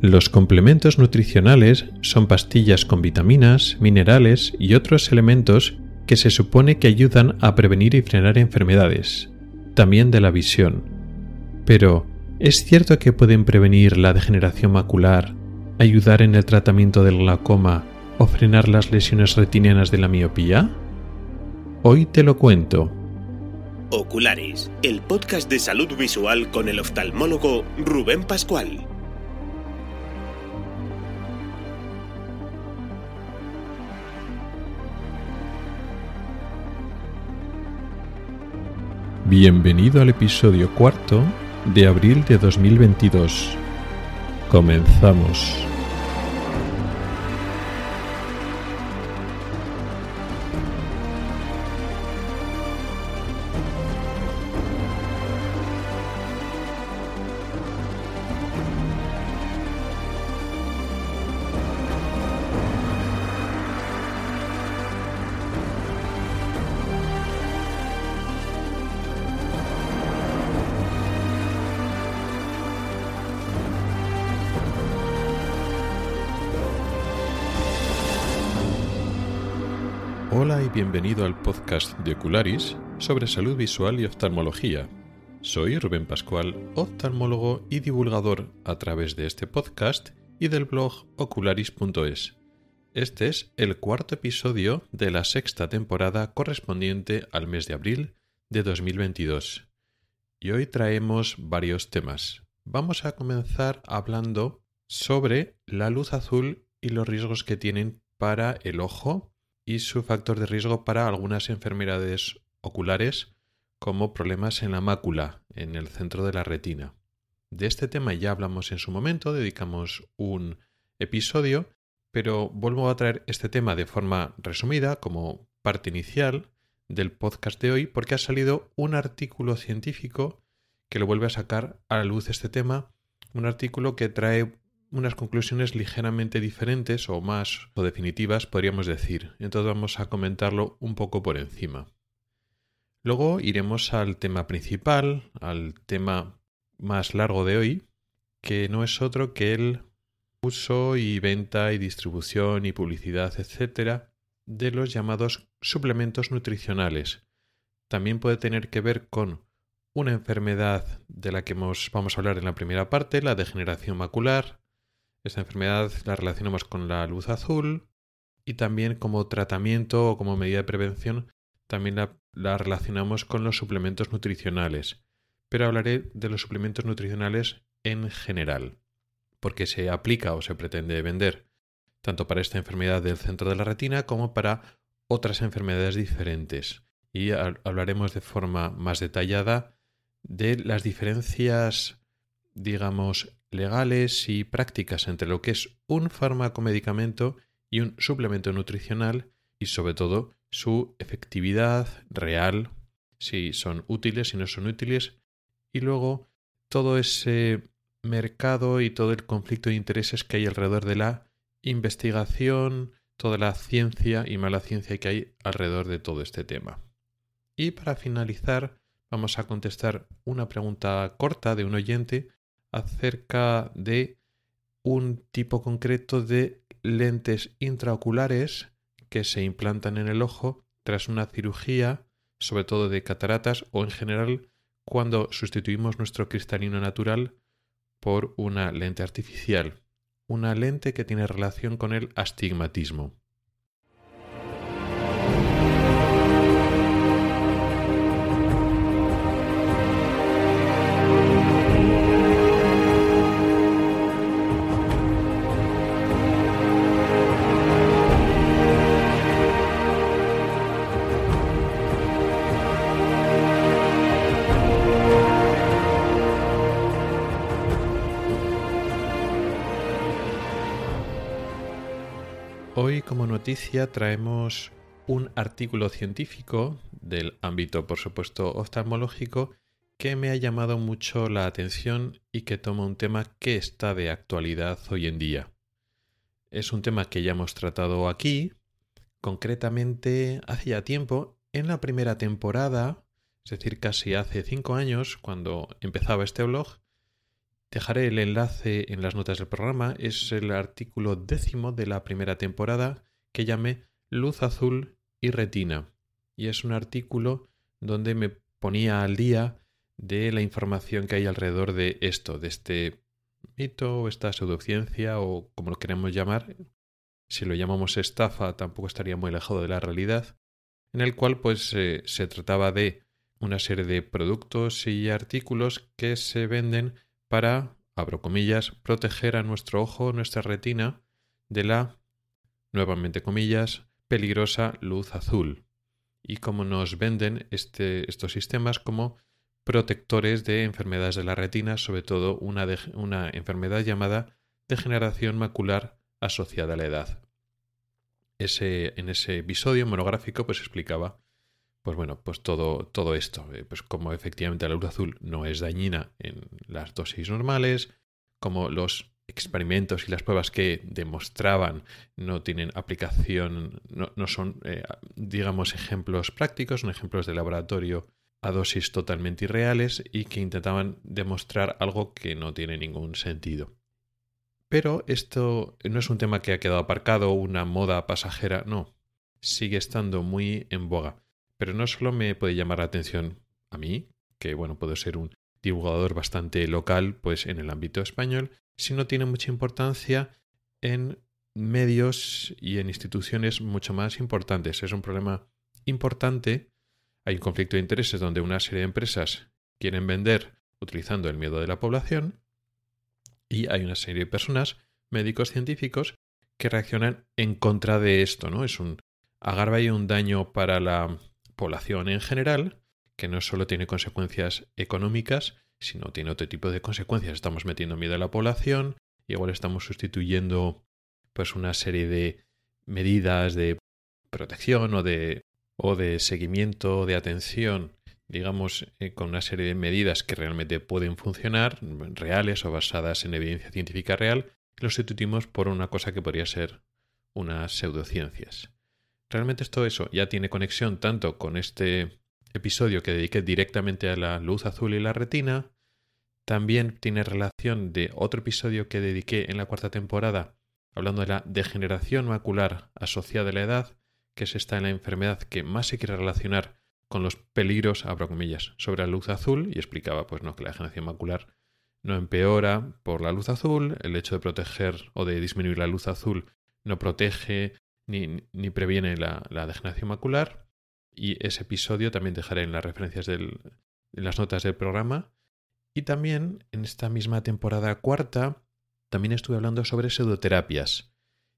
Los complementos nutricionales son pastillas con vitaminas, minerales y otros elementos que se supone que ayudan a prevenir y frenar enfermedades, también de la visión. Pero, ¿es cierto que pueden prevenir la degeneración macular, ayudar en el tratamiento del glaucoma o frenar las lesiones retinianas de la miopía? Hoy te lo cuento. Oculares, el podcast de salud visual con el oftalmólogo Rubén Pascual. Bienvenido al episodio cuarto de abril de 2022. Comenzamos. Bienvenido al podcast de Ocularis sobre salud visual y oftalmología. Soy Rubén Pascual, oftalmólogo y divulgador a través de este podcast y del blog ocularis.es. Este es el cuarto episodio de la sexta temporada correspondiente al mes de abril de 2022. Y hoy traemos varios temas. Vamos a comenzar hablando sobre la luz azul y los riesgos que tienen para el ojo y su factor de riesgo para algunas enfermedades oculares como problemas en la mácula, en el centro de la retina. De este tema ya hablamos en su momento, dedicamos un episodio, pero vuelvo a traer este tema de forma resumida como parte inicial del podcast de hoy porque ha salido un artículo científico que lo vuelve a sacar a la luz este tema, un artículo que trae unas conclusiones ligeramente diferentes o más o definitivas, podríamos decir. Entonces vamos a comentarlo un poco por encima. Luego iremos al tema principal, al tema más largo de hoy, que no es otro que el uso y venta y distribución y publicidad, etcétera, de los llamados suplementos nutricionales. También puede tener que ver con una enfermedad de la que vamos a hablar en la primera parte, la degeneración macular, esta enfermedad la relacionamos con la luz azul y también como tratamiento o como medida de prevención también la, relacionamos con los suplementos nutricionales. Pero hablaré de los suplementos nutricionales en general, porque se aplica o se pretende vender tanto para esta enfermedad del centro de la retina como para otras enfermedades diferentes. Y hablaremos de forma más detallada de las diferencias, digamos, legales y prácticas entre lo que es un fármaco medicamento y un suplemento nutricional y sobre todo su efectividad real, si son útiles, si no son útiles, y luego todo ese mercado y todo el conflicto de intereses que hay alrededor de la investigación, toda la ciencia y mala ciencia que hay alrededor de todo este tema. Y para finalizar, vamos a contestar una pregunta corta de un oyente acerca de un tipo concreto de lentes intraoculares que se implantan en el ojo tras una cirugía, sobre todo de cataratas o en general cuando sustituimos nuestro cristalino natural por una lente artificial, una lente que tiene relación con el astigmatismo. Hoy como noticia traemos un artículo científico del ámbito, por supuesto, oftalmológico que me ha llamado mucho la atención y que toma un tema que está de actualidad hoy en día. Es un tema que ya hemos tratado aquí, concretamente hace tiempo, en la primera temporada, es decir, casi hace cinco años, cuando empezaba este blog, Dejaré el enlace en las notas del programa. Es el artículo décimo de la primera temporada que llamé Luz azul y retina. Y es un artículo donde me ponía al día de la información que hay alrededor de esto, de este mito o esta pseudociencia o como lo queremos llamar. Si lo llamamos estafa tampoco estaría muy alejado de la realidad, en el cual pues eh, se trataba de una serie de productos y artículos que se venden para, abro comillas, proteger a nuestro ojo, nuestra retina, de la, nuevamente comillas, peligrosa luz azul. Y como nos venden este, estos sistemas como protectores de enfermedades de la retina, sobre todo una, una enfermedad llamada degeneración macular asociada a la edad. Ese, en ese episodio monográfico pues explicaba pues bueno, pues todo, todo esto, eh, pues como efectivamente la luz azul no es dañina en las dosis normales, como los experimentos y las pruebas que demostraban no tienen aplicación, no, son, eh, digamos, ejemplos prácticos, son ejemplos de laboratorio a dosis totalmente irreales y que intentaban demostrar algo que no tiene ningún sentido. Pero esto no es un tema que ha quedado aparcado, una moda pasajera, no, sigue estando muy en boga. Pero no solo me puede llamar la atención a mí, que bueno, puedo ser un divulgador bastante local, pues en el ámbito español, sino tiene mucha importancia en medios y en instituciones mucho más importantes. Es un problema importante. Hay un conflicto de intereses donde una serie de empresas quieren vender utilizando el miedo de la población y hay una serie de personas, médicos científicos, que reaccionan en contra de esto, ¿no? Es un agarra y un daño para la población en general, que no solo tiene consecuencias económicas, sino tiene otro tipo de consecuencias. Estamos metiendo miedo a la población, igual estamos sustituyendo pues una serie de medidas de protección o de, o de seguimiento, de atención, digamos, eh, con una serie de medidas que realmente pueden funcionar, reales o basadas en evidencia científica real, lo sustituimos por una cosa que podría ser unas pseudociencias. Realmente esto eso ya tiene conexión tanto con este episodio que dediqué directamente a la luz azul y la retina, también tiene relación de otro episodio que dediqué en la cuarta temporada hablando de la degeneración macular asociada a la edad, que es esta en la enfermedad que más se quiere relacionar con los peligros, abro comillas, sobre la luz azul, y explicaba pues no que la degeneración macular no empeora por la luz azul, el hecho de proteger o de disminuir la luz azul no protege ni, previene la, degeneración macular. Y ese episodio también dejaré en las referencias en las notas del programa. Y también en esta misma temporada cuarta, también estuve hablando sobre pseudoterapias.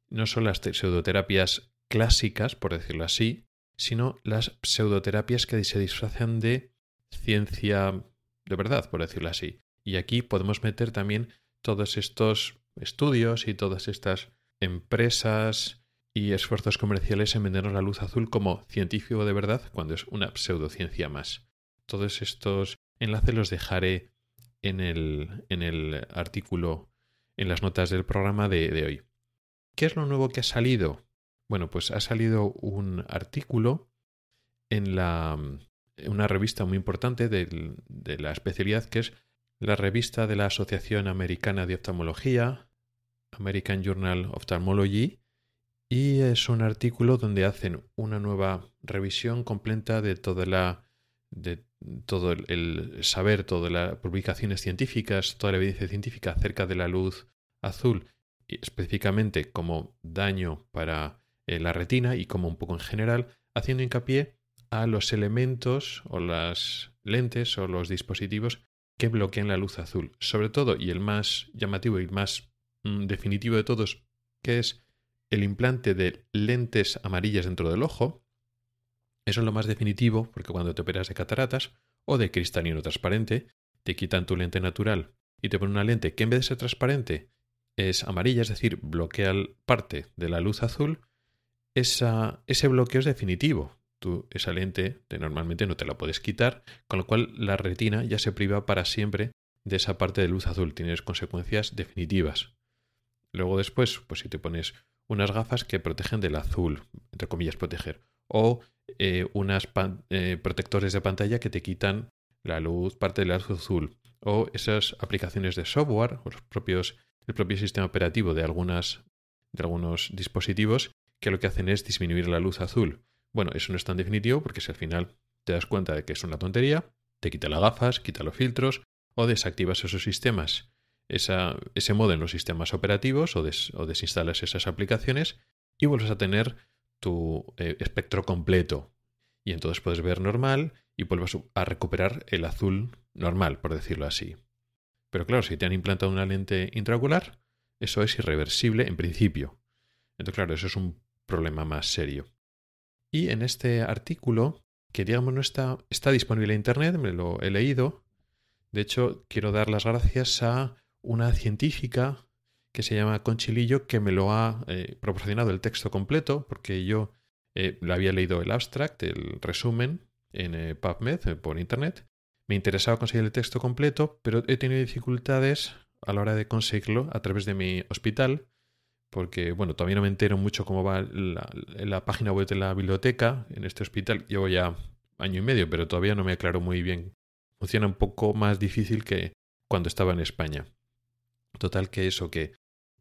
No son las pseudoterapias clásicas, por decirlo así, sino las pseudoterapias que se disfrazan de ciencia de verdad, por decirlo así. Y aquí podemos meter también todos estos estudios y todas estas empresas y esfuerzos comerciales en vendernos la luz azul como científico de verdad cuando es una pseudociencia más. Todos estos enlaces los dejaré en el, en el artículo, en las notas del programa de, hoy. ¿Qué es lo nuevo que ha salido? Bueno, pues ha salido un artículo en la, una revista muy importante de, de la especialidad que es la revista de la Asociación Americana de Oftalmología, American Journal of Ophthalmology, y es un artículo donde hacen una nueva revisión completa de toda la de todo el, saber, todas las publicaciones científicas, toda la evidencia científica acerca de la luz azul, específicamente como daño para eh, la retina y como un poco en general, haciendo hincapié a los elementos o las lentes o los dispositivos que bloquean la luz azul. Sobre todo, y el más llamativo y más mm, definitivo de todos, que es el implante de lentes amarillas dentro del ojo. Eso es lo más definitivo, porque cuando te operas de cataratas o de cristalino transparente, te quitan tu lente natural y te ponen una lente que en vez de ser transparente es amarilla, es decir, bloquea parte de la luz azul, esa, ese bloqueo es definitivo. Tú, esa lente normalmente no te la puedes quitar, con lo cual la retina ya se priva para siempre de esa parte de luz azul. Tienes consecuencias definitivas. Luego después, pues si te pones unas gafas que protegen del azul, entre comillas proteger, o eh, unas eh, protectores de pantalla que te quitan la luz, parte de la luz azul, o esas aplicaciones de software o los propios, el propio sistema operativo de, algunas, de algunos dispositivos que lo que hacen es disminuir la luz azul. Bueno, eso no es tan definitivo porque si al final te das cuenta de que es una tontería, te quita las gafas, quita los filtros o desactivas esos sistemas, ese modo en los sistemas operativos o, desinstalas esas aplicaciones y vuelves a tener tu eh, espectro completo. Y entonces puedes ver normal y vuelves a recuperar el azul normal, por decirlo así. Pero claro, si te han implantado una lente intraocular, eso es irreversible en principio. Entonces, claro, eso es un problema más serio. Y en este artículo, que digamos no está, está disponible en Internet, me lo he leído. De hecho, quiero dar las gracias a una científica que se llama Conchilillo, que me lo ha eh, proporcionado el texto completo, porque yo eh, lo había leído el abstract, el resumen, en eh, PubMed por Internet. Me interesaba conseguir el texto completo, pero he tenido dificultades a la hora de conseguirlo a través de mi hospital, porque, bueno, todavía no me entero mucho cómo va la página web de la biblioteca en este hospital. Llevo ya año y medio, pero todavía no me aclaro muy bien. Funciona un poco más difícil que cuando estaba en España. Total que eso, que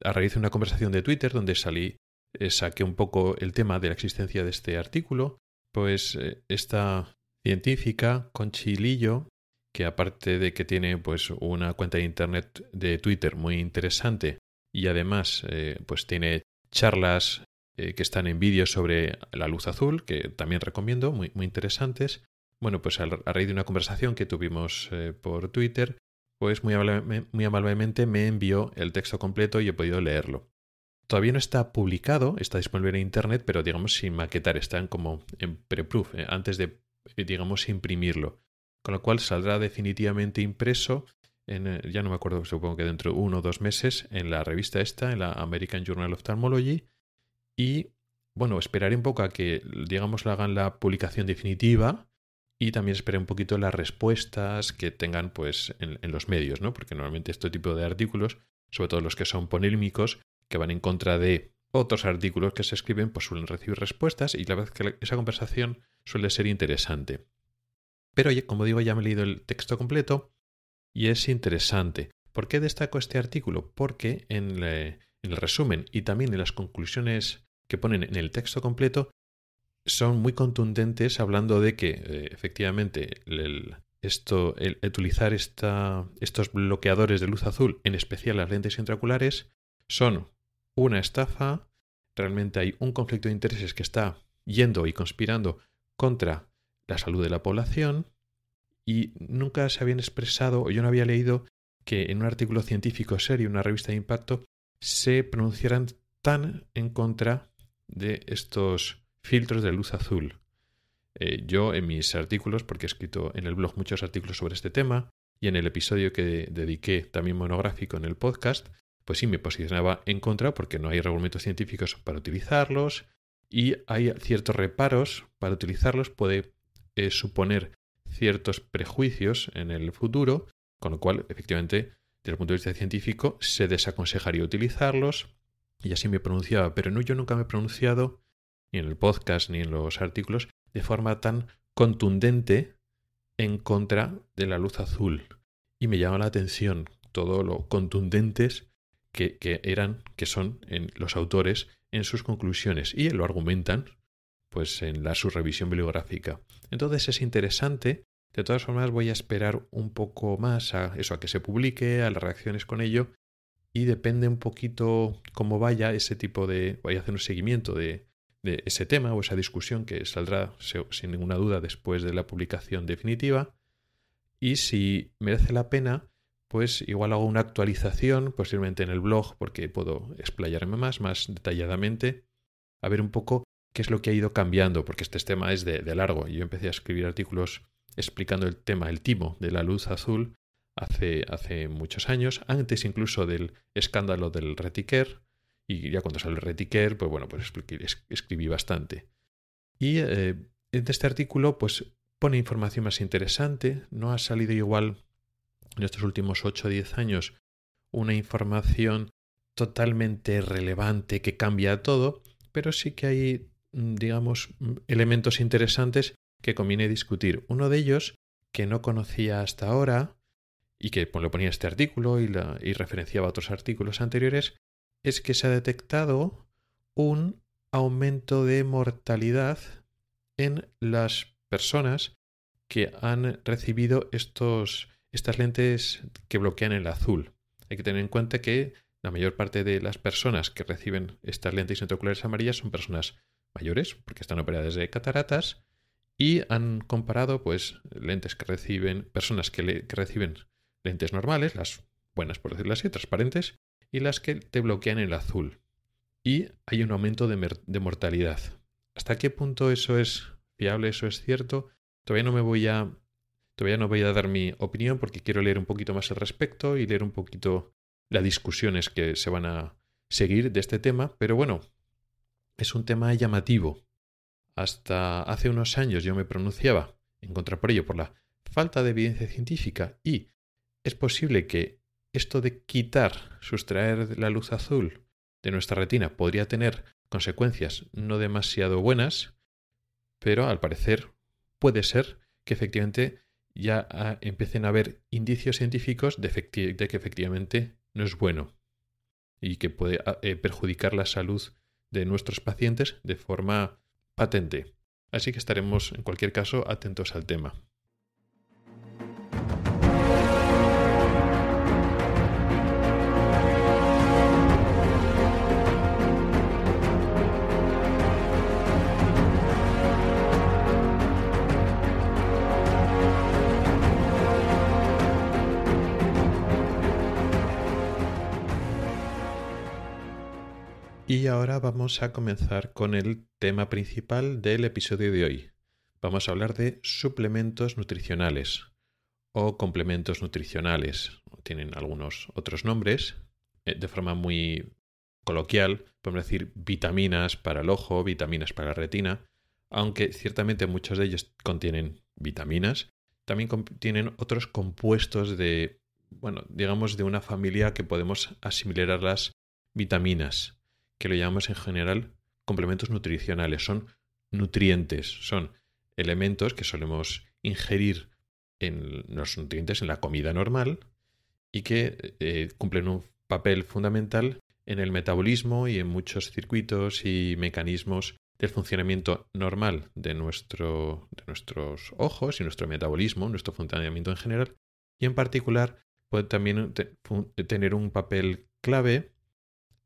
a raíz de una conversación de Twitter donde salí, eh, saqué un poco el tema de la existencia de este artículo, pues eh, esta científica, Conchilillo, que aparte de que tiene pues una cuenta de internet de Twitter muy interesante y además eh, pues tiene charlas que están en vídeo sobre la luz azul, que también recomiendo, muy, muy interesantes. Bueno, pues a, raíz de una conversación que tuvimos por Twitter, pues muy, amablemente me envió el texto completo y he podido leerlo. Todavía no está publicado, está disponible en internet, pero digamos sin maquetar, están como en preproof, eh, antes de, eh, digamos, imprimirlo. Con lo cual saldrá definitivamente impreso en, eh, ya no me acuerdo, supongo que dentro de uno o dos meses, en la revista esta, en la American Journal of Ophthalmology. Y bueno, esperaré un poco a que, digamos, hagan la publicación definitiva y también esperé un poquito las respuestas que tengan pues en, los medios, ¿no? Porque normalmente este tipo de artículos, sobre todo los que son polémicos, que van en contra de otros artículos que se escriben, pues suelen recibir respuestas y la verdad que esa conversación suele ser interesante. Pero como digo, ya me he leído el texto completo y es interesante. ¿Por qué destaco este artículo? Porque en el resumen y también en las conclusiones que ponen en el texto completo son muy contundentes hablando de que eh, efectivamente el, esto, el, utilizar esta, estos bloqueadores de luz azul, en especial las lentes intraoculares, son una estafa, realmente hay un conflicto de intereses que está yendo y conspirando contra la salud de la población y nunca se habían expresado, o yo no había leído que en un artículo científico serio, una revista de impacto, se pronunciaran tan en contra de estos filtros de luz azul. Eh, yo en mis artículos, porque he escrito en el blog muchos artículos sobre este tema, y en el episodio que dediqué también monográfico en el podcast, pues sí me posicionaba en contra porque no hay argumentos científicos para utilizarlos y hay ciertos reparos para utilizarlos, puede eh, suponer ciertos prejuicios en el futuro, con lo cual, efectivamente, desde el punto de vista científico, se desaconsejaría utilizarlos, y así me pronunciaba, pero no, yo nunca me he pronunciado ni en el podcast, ni en los artículos, de forma tan contundente en contra de la luz azul. Y me llama la atención todo lo contundentes que, eran, que son en los autores en sus conclusiones. Y lo argumentan, pues, en la su revisión bibliográfica. Entonces es interesante. De todas formas, voy a esperar un poco más a eso, a que se publique, a las reacciones con ello. Y depende un poquito cómo vaya ese tipo de. Voy a hacer un seguimiento de, de ese tema o esa discusión que saldrá sin ninguna duda después de la publicación definitiva. Y si merece la pena, pues igual hago una actualización posiblemente en el blog porque puedo explayarme más, más detalladamente, a ver un poco qué es lo que ha ido cambiando, porque este tema es de, de largo. Yo empecé a escribir artículos explicando el tema, el timo de la luz azul, hace, hace muchos años, antes incluso del escándalo del Retiquer, y ya cuando sale el Retiquer, pues bueno, pues escribí bastante. Y eh, en este artículo, pues pone información más interesante. No ha salido igual en estos últimos 8 o 10 años una información totalmente relevante que cambia todo, pero sí que hay, mm, digamos, mm, elementos interesantes que conviene discutir. Uno de ellos, que no conocía hasta ahora, y que pues, lo ponía este artículo y, la, y referenciaba otros artículos anteriores, es que se ha detectado un aumento de mortalidad en las personas que han recibido estos, estas lentes que bloquean el azul. Hay que tener en cuenta que la mayor parte de las personas que reciben estas lentes intraoculares amarillas son personas mayores, porque están operadas de cataratas, y han comparado pues lentes que reciben, personas que, reciben lentes normales, las buenas por decirlo así, transparentes, y las que te bloquean el azul. Y hay un aumento de, mortalidad. ¿Hasta qué punto eso es fiable, eso es cierto? Todavía no me voy a Todavía no voy a dar mi opinión porque quiero leer un poquito más al respecto y leer un poquito las discusiones que se van a seguir de este tema, pero bueno, es un tema llamativo. Hasta hace unos años yo me pronunciaba en contra por ello por la falta de evidencia científica y es posible que esto de quitar, sustraer la luz azul de nuestra retina podría tener consecuencias no demasiado buenas, pero al parecer puede ser que efectivamente ya ah, empiecen a haber indicios científicos de, que efectivamente no es bueno y que puede ah, eh, perjudicar la salud de nuestros pacientes de forma patente. Así que estaremos en cualquier caso atentos al tema. Y ahora vamos a comenzar con el tema principal del episodio de hoy. Vamos a hablar de suplementos nutricionales o complementos nutricionales. Tienen algunos otros nombres. Eh, de forma muy coloquial, podemos decir vitaminas para el ojo, vitaminas para la retina, aunque ciertamente muchos de ellos contienen vitaminas, también contienen otros compuestos de, bueno, digamos de una familia que podemos asimilar a las vitaminas que lo llamamos en general complementos nutricionales. Son nutrientes, son elementos que solemos ingerir en los nutrientes en la comida normal y que eh, cumplen un papel fundamental en el metabolismo y en muchos circuitos y mecanismos del funcionamiento normal de, de nuestros ojos y nuestro metabolismo, nuestro funcionamiento en general, y en particular puede también tener un papel clave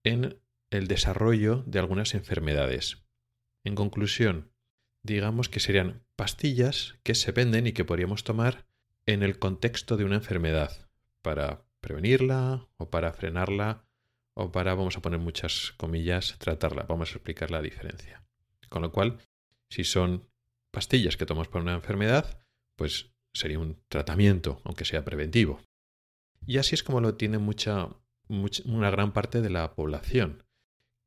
en el desarrollo de algunas enfermedades. En conclusión, digamos que serían pastillas que se venden y que podríamos tomar en el contexto de una enfermedad para prevenirla o para frenarla o para, vamos a poner muchas comillas, tratarla. Vamos a explicar la diferencia. Con lo cual, si son pastillas que tomamos para una enfermedad, pues sería un tratamiento, aunque sea preventivo. Y así es como lo tiene mucha, una gran parte de la población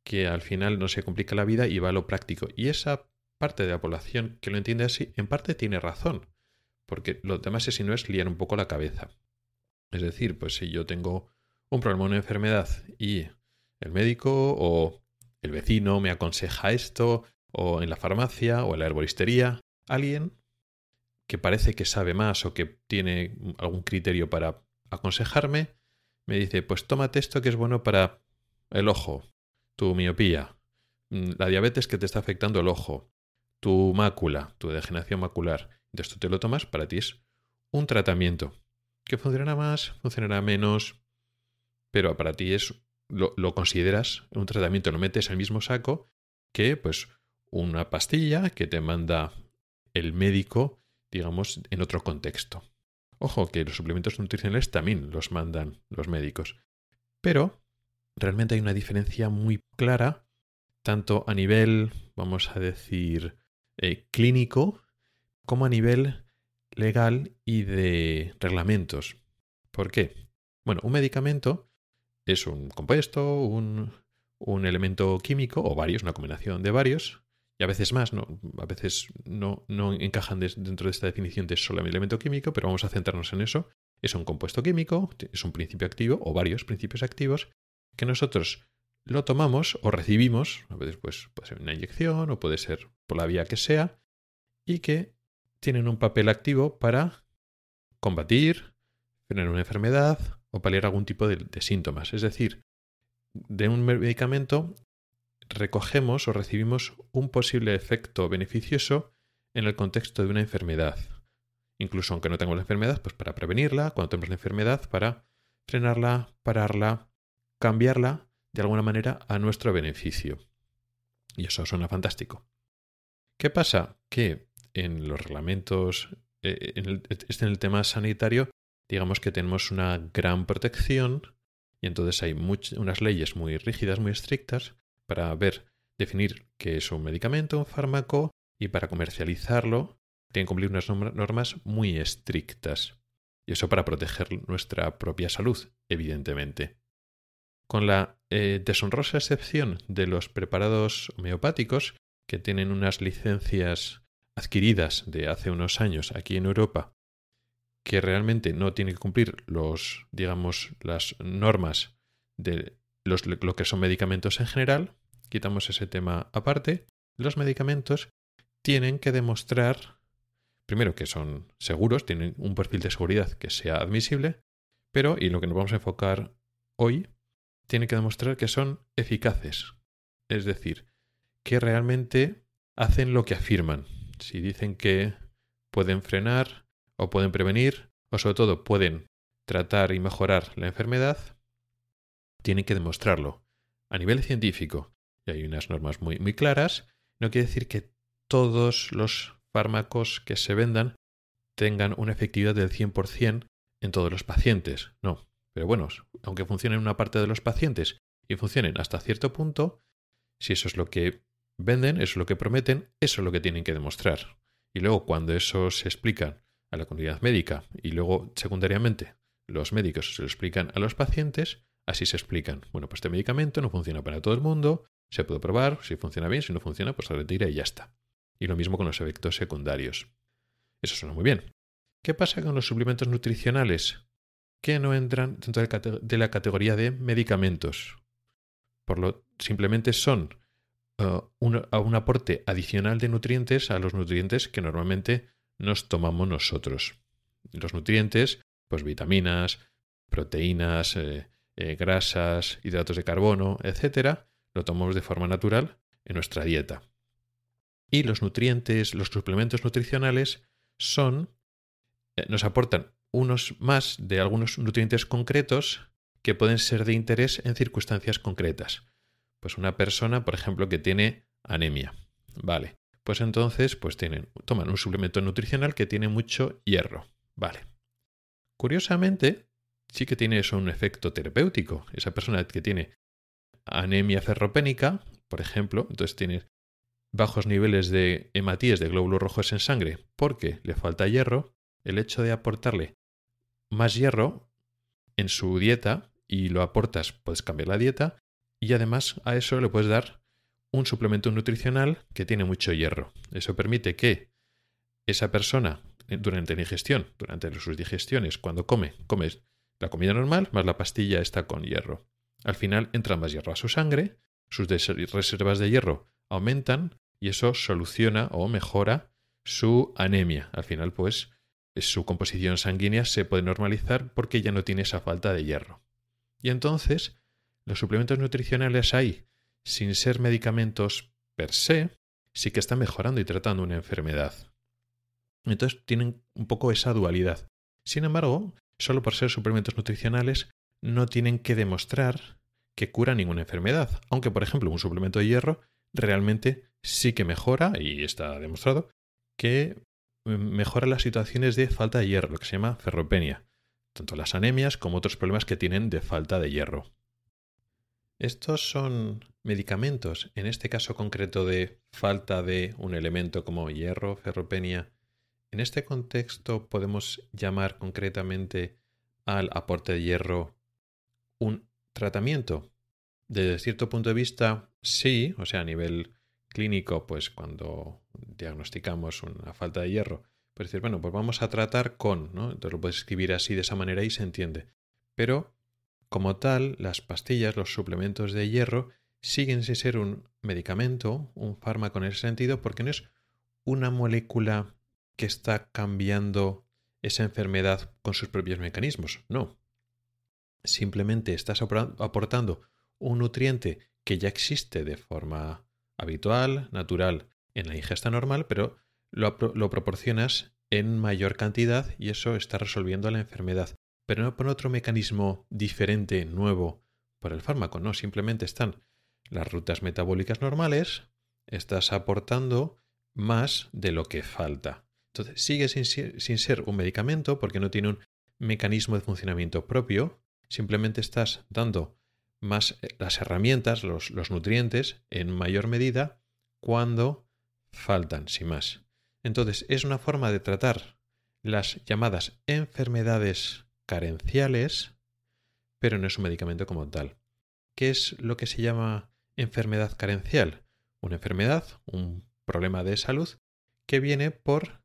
que al final no se complica la vida y va a lo práctico. Y esa parte de la población que lo entiende así, en parte tiene razón, porque lo demás es si no es liar un poco la cabeza. Es decir, pues si yo tengo un problema, una enfermedad y el médico o el vecino me aconseja esto, o en la farmacia o en la herboristería, alguien que parece que sabe más o que tiene algún criterio para aconsejarme, me dice, pues tómate esto que es bueno para el ojo, tu miopía, mm, la diabetes que te está afectando el ojo, tu mácula, tu degeneración macular. Entonces tú te lo tomas, para ti es un tratamiento que funcionará más, funcionará menos, pero para ti es lo, consideras un tratamiento, lo metes al mismo saco que pues una pastilla que te manda el médico, digamos, en otro contexto. Ojo, que los suplementos nutricionales también los mandan los médicos. Pero realmente hay una diferencia muy clara, tanto a nivel, vamos a decir, eh, clínico, como a nivel legal y de reglamentos. ¿Por qué? Bueno, un medicamento es un compuesto, un, elemento químico, o varios, una combinación de varios, y a veces más, ¿no? A veces no, no encajan dentro de esta definición de solo elemento químico, pero vamos a centrarnos en eso. Es un compuesto químico, es un principio activo o varios principios activos que nosotros lo tomamos o recibimos, a veces pues, puede ser una inyección o puede ser por la vía que sea, y que tienen un papel activo para combatir, frenar una enfermedad o paliar algún tipo de, de síntomas. Es decir, de un medicamento recogemos o recibimos un posible efecto beneficioso en el contexto de una enfermedad. Incluso aunque no tengamos la enfermedad, pues para prevenirla, cuando tenemos la enfermedad, para frenarla, pararla, cambiarla de alguna manera a nuestro beneficio. Y eso suena fantástico. ¿Qué pasa? Que en los reglamentos, eh, en, el, este, en el tema sanitario, digamos que tenemos una gran protección y entonces hay unas leyes muy rígidas, muy estrictas, para ver, definir qué es un medicamento, un fármaco, y para comercializarlo tienen que cumplir unas normas muy estrictas. Y eso para proteger nuestra propia salud, evidentemente. Con la eh, deshonrosa excepción de los preparados homeopáticos, que tienen unas licencias adquiridas de hace unos años aquí en Europa, que realmente no tienen que cumplir los, digamos, las normas de lo que son medicamentos en general, quitamos ese tema aparte, los medicamentos tienen que demostrar, primero, que son seguros, tienen un perfil de seguridad que sea admisible, pero, y lo que nos vamos a enfocar hoy, tiene que demostrar que son eficaces. Es decir, que realmente hacen lo que afirman. Si dicen que pueden frenar o pueden prevenir, o sobre todo pueden tratar y mejorar la enfermedad, tienen que demostrarlo. A nivel científico, y hay unas normas muy, muy claras, no quiere decir que todos los fármacos que se vendan tengan una efectividad del 100% en todos los pacientes. No. Pero bueno, aunque funcionen en una parte de los pacientes y funcionen hasta cierto punto, si eso es lo que venden, eso es lo que prometen, eso es lo que tienen que demostrar. Y luego cuando eso se explica a la comunidad médica y luego secundariamente los médicos se lo explican a los pacientes, así se explican. Bueno, pues este medicamento no funciona para todo el mundo, se puede probar, si funciona bien, si no funciona, pues se retira y ya está. Y lo mismo con los efectos secundarios. Eso suena muy bien. ¿Qué pasa con los suplementos nutricionales? Que no entran dentro de la categoría de medicamentos. Por lo simplemente son uh, un, aporte adicional de nutrientes a los nutrientes que normalmente nos tomamos nosotros. Los nutrientes, pues vitaminas, proteínas, eh, eh, grasas, hidratos de carbono, etcétera, lo tomamos de forma natural en nuestra dieta. Y los nutrientes, los suplementos nutricionales son, eh, nos aportan unos más de algunos nutrientes concretos que pueden ser de interés en circunstancias concretas. Pues una persona, por ejemplo, que tiene anemia. Vale. Pues entonces, pues tienen, toman un suplemento nutricional que tiene mucho hierro. Vale. Curiosamente, sí que tiene eso un efecto terapéutico. Esa persona que tiene anemia ferropénica, por ejemplo, entonces tiene bajos niveles de hematíes de glóbulos rojos en sangre porque le falta hierro, el hecho de aportarle más hierro en su dieta y lo aportas, puedes cambiar la dieta y además a eso le puedes dar un suplemento nutricional que tiene mucho hierro. Eso permite que esa persona durante la ingestión, durante sus digestiones, cuando come, come la comida normal más la pastilla está con hierro. Al final entra más hierro a su sangre, sus reservas de hierro aumentan y eso soluciona o mejora su anemia. Al final, pues, su composición sanguínea se puede normalizar porque ya no tiene esa falta de hierro. Y entonces, los suplementos nutricionales ahí, sin ser medicamentos per se, sí que están mejorando y tratando una enfermedad. Entonces tienen un poco esa dualidad. Sin embargo, solo por ser suplementos nutricionales, no tienen que demostrar que cura ninguna enfermedad, aunque por ejemplo un suplemento de hierro realmente sí que mejora, y está demostrado, que mejora las situaciones de falta de hierro, lo que se llama ferropenia, tanto las anemias como otros problemas que tienen de falta de hierro. Estos son medicamentos, en este caso concreto de falta de un elemento como hierro, ferropenia. En este contexto podemos llamar concretamente al aporte de hierro un tratamiento. Desde cierto punto de vista, sí, o sea, a nivel clínico, pues cuando diagnosticamos una falta de hierro, pues decir, bueno, pues vamos a tratar con, ¿no? Entonces lo puedes escribir así de esa manera y se entiende. Pero, como tal, las pastillas, los suplementos de hierro, siguen sin ser un medicamento, un fármaco en ese sentido, porque no es una molécula que está cambiando esa enfermedad con sus propios mecanismos. No. Simplemente estás aportando un nutriente que ya existe de forma habitual, natural, en la ingesta normal, pero lo, lo proporcionas en mayor cantidad y eso está resolviendo la enfermedad. Pero no por otro mecanismo diferente, nuevo, por el fármaco, no, simplemente están las rutas metabólicas normales, estás aportando más de lo que falta. Entonces, sigue sin, ser un medicamento porque no tiene un mecanismo de funcionamiento propio, simplemente estás dando más eh, las herramientas, los, los nutrientes, en mayor medida cuando faltan, sin más. Entonces, es una forma de tratar las llamadas enfermedades carenciales, pero no es un medicamento como tal. ¿Qué es lo que se llama enfermedad carencial? Una enfermedad, un problema de salud que viene por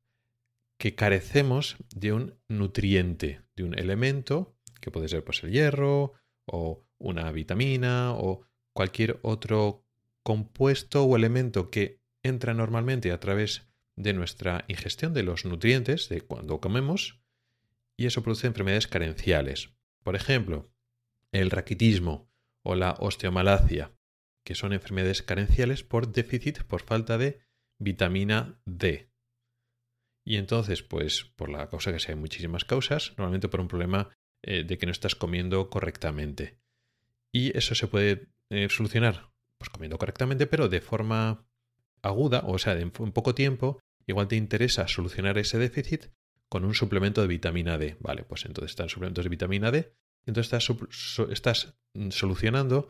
que carecemos de un nutriente, de un elemento, que puede ser pues, el hierro o una vitamina o cualquier otro compuesto o elemento que entra normalmente a través de nuestra ingestión de los nutrientes de cuando comemos y eso produce enfermedades carenciales. Por ejemplo, el raquitismo o la osteomalacia, que son enfermedades carenciales por déficit, por falta de vitamina D. Y entonces, pues por la causa que sea, hay muchísimas causas, normalmente por un problema eh, de que no estás comiendo correctamente. Y eso se puede eh, solucionar pues comiendo correctamente, pero de forma aguda, o sea, en poco tiempo, igual te interesa solucionar ese déficit con un suplemento de vitamina D. Vale, pues entonces están suplementos de vitamina D, entonces estás, estás solucionando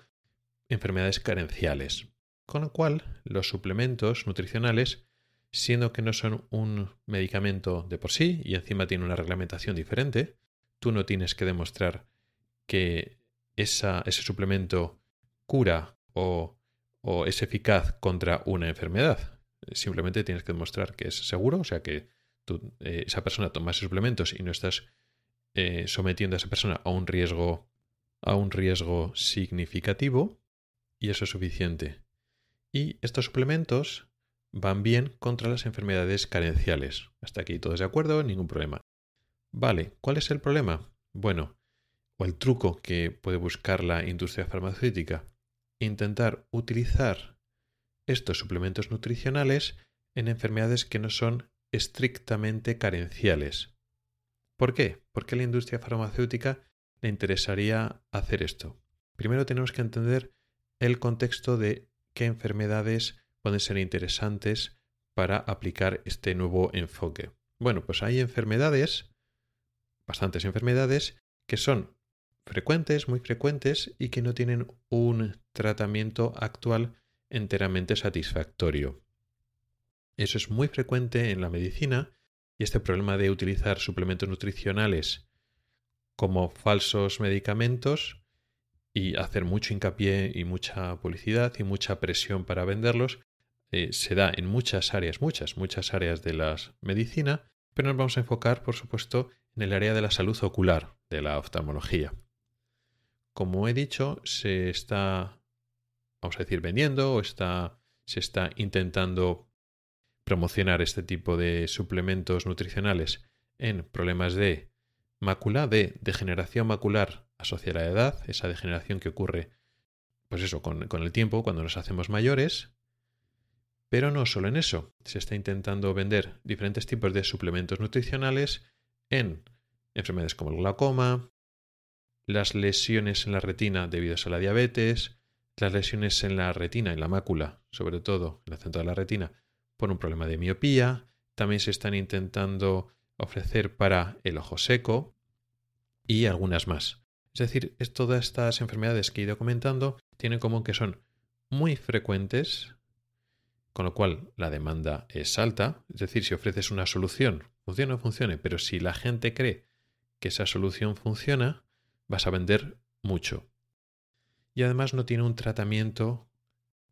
enfermedades carenciales. Con lo cual, los suplementos nutricionales, siendo que no son un medicamento de por sí y encima tiene una reglamentación diferente, tú no tienes que demostrar que ese suplemento cura o o es eficaz contra una enfermedad. Simplemente tienes que demostrar que es seguro, o sea que eh, esa persona toma suplementos y no estás eh, sometiendo a esa persona a un riesgo a un riesgo significativo y eso es suficiente. Y estos suplementos van bien contra las enfermedades carenciales. Hasta aquí todos de acuerdo, ningún problema. Vale, ¿cuál es el problema? Bueno, o el truco que puede buscar la industria farmacéutica intentar utilizar estos suplementos nutricionales en enfermedades que no son estrictamente carenciales. ¿Por qué? ¿Por qué a la industria farmacéutica le interesaría hacer esto? Primero tenemos que entender el contexto de qué enfermedades pueden ser interesantes para aplicar este nuevo enfoque. Bueno, pues hay enfermedades, bastantes enfermedades, que son frecuentes, muy frecuentes y que no tienen un tratamiento actual enteramente satisfactorio. Eso es muy frecuente en la medicina y este problema de utilizar suplementos nutricionales como falsos medicamentos y hacer mucho hincapié y mucha publicidad y mucha presión para venderlos eh, se da en muchas áreas, muchas, muchas áreas de la medicina, pero nos vamos a enfocar, por supuesto, en el área de la salud ocular, de la oftalmología. Como he dicho, se está, vamos a decir, vendiendo o está, se está intentando promocionar este tipo de suplementos nutricionales en problemas de mácula, de degeneración macular asociada a la edad, esa degeneración que ocurre, pues eso, con, con el tiempo, cuando nos hacemos mayores. Pero no solo en eso, se está intentando vender diferentes tipos de suplementos nutricionales en enfermedades como el glaucoma, las lesiones en la retina debidas a la diabetes, las lesiones en la retina, en la mácula, sobre todo en el centro de la retina, por un problema de miopía. También se están intentando ofrecer para el ojo seco y algunas más. Es decir, es todas estas enfermedades que he ido comentando tienen como que son muy frecuentes, con lo cual la demanda es alta. Es decir, si ofreces una solución, funcione o funcione, pero si la gente cree que esa solución funciona, vas a vender mucho. Y además no tiene un tratamiento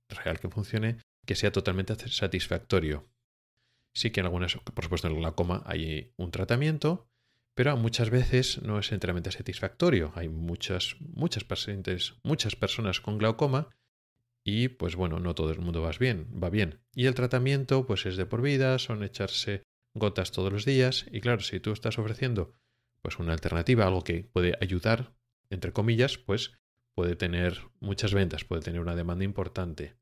real que funcione que sea totalmente satisfactorio. Sí que en algunas, por supuesto en el glaucoma hay un tratamiento, pero muchas veces no es enteramente satisfactorio. Hay muchas, muchas pacientes, muchas personas con glaucoma y pues bueno, no todo el mundo va bien, va bien. Y el tratamiento pues es de por vida, son echarse gotas todos los días y claro, si tú estás ofreciendo pues una alternativa, algo que puede ayudar, entre comillas, pues puede tener muchas ventas, puede tener una demanda importante.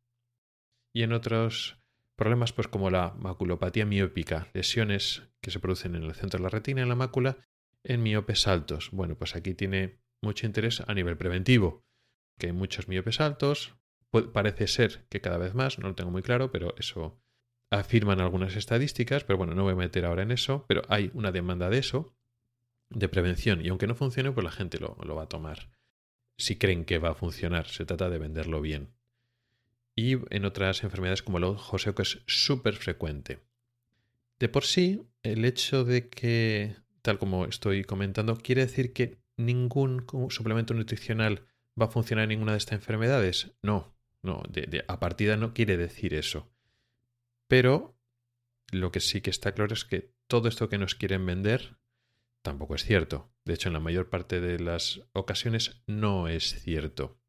Y en otros problemas, pues como la maculopatía miópica, lesiones que se producen en el centro de la retina, en la mácula, en miopes altos. Bueno, pues aquí tiene mucho interés a nivel preventivo, que hay muchos miopes altos, parece ser que cada vez más, no lo tengo muy claro, pero eso afirman algunas estadísticas, pero bueno, no voy a meter ahora en eso, pero hay una demanda de eso, de prevención, y aunque no funcione, pues la gente lo, lo va a tomar. Si creen que va a funcionar, se trata de venderlo bien. Y en otras enfermedades como el ojo seco es súper frecuente. De por sí, el hecho de que, tal como estoy comentando, quiere decir que ningún suplemento nutricional va a funcionar en ninguna de estas enfermedades. No, no, de, a partida no quiere decir eso. Pero lo que sí que está claro es que todo esto que nos quieren vender tampoco es cierto. De hecho, en la mayor parte de las ocasiones no es cierto.